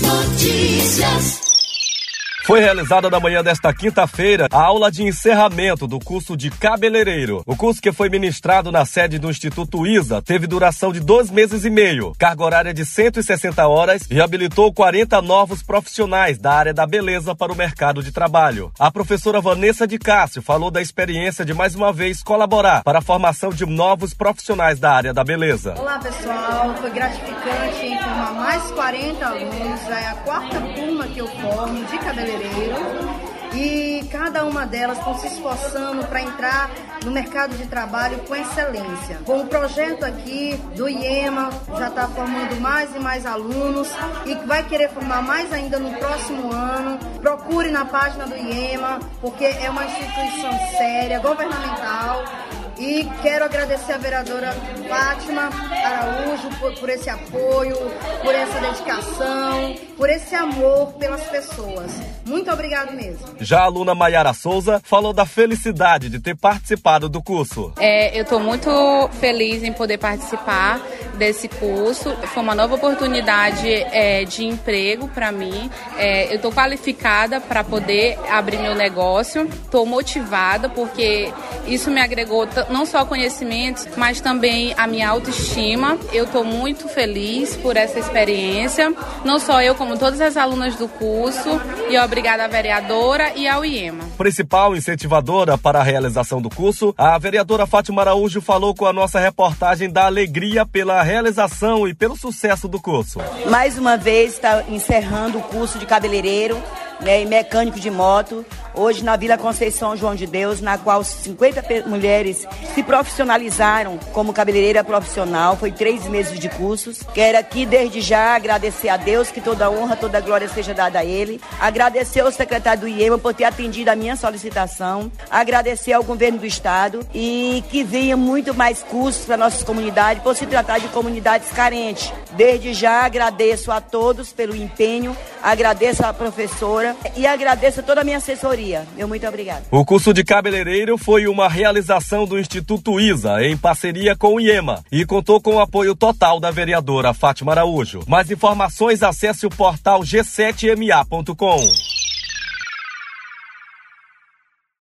Notícias. Foi realizada na manhã desta quinta-feira a aula de encerramento do curso de cabeleireiro. O curso que foi ministrado na sede do Instituto ISA teve duração de dois meses e meio, carga horária de 160 horas e habilitou 40 novos profissionais da área da beleza para o mercado de trabalho. A professora Vanessa de Cássio falou da experiência de mais uma vez colaborar para a formação de novos profissionais da área da beleza. Olá pessoal, foi gratificante informar mais 40 alunos, é a quarta turma que eu formo de cabeleireiro e cada uma delas estão se esforçando para entrar no mercado de trabalho com excelência. Com o projeto aqui do IEMA, já está formando mais e mais alunos e vai querer formar mais ainda no próximo ano. Procure na página do IEMA, porque é uma instituição séria, governamental e quero agradecer a vereadora Fátima Araújo por, por, esse apoio, por essa dedicação, por esse amor pelas pessoas. Muito obrigado mesmo. Já a aluna Maiara Souza falou da felicidade de ter participado do curso. É, eu estou muito feliz em poder participar desse curso. Foi uma nova oportunidade é, de emprego para mim. É, eu estou qualificada para poder abrir meu negócio. Estou motivada porque isso me agregou não só conhecimentos, mas também a minha autoestima. Eu estou muito feliz por essa experiência, não só eu, como todas as alunas do curso, e obrigada à vereadora e ao IEMA. Principal incentivadora para a realização do curso, a vereadora Fátima Araújo falou com a nossa reportagem da alegria pela realização e pelo sucesso do curso. Mais uma vez está encerrando o curso de cabeleireiro né, e mecânico de moto, hoje na Vila Conceição João de Deus, na qual 50 mulheres se profissionalizaram como cabeleireira profissional. Foi três meses de cursos. Quero aqui, desde já, agradecer a Deus, que toda honra, toda glória seja dada a Ele. Agradecer ao secretário do IEMA por ter atendido a minha solicitação. Agradecer ao governo do Estado e que venha muito mais cursos para nossas comunidades, por se tratar de comunidades carentes. Desde já, agradeço a todos pelo empenho, agradeço à professora e agradeço a toda a minha assessoria. Meu muito obrigado. O curso de cabeleireiro foi uma realização do Instituto ISA em parceria com o IEMA e contou com o apoio total da vereadora Fátima Araújo. Mais informações acesse o portal g7ma.com.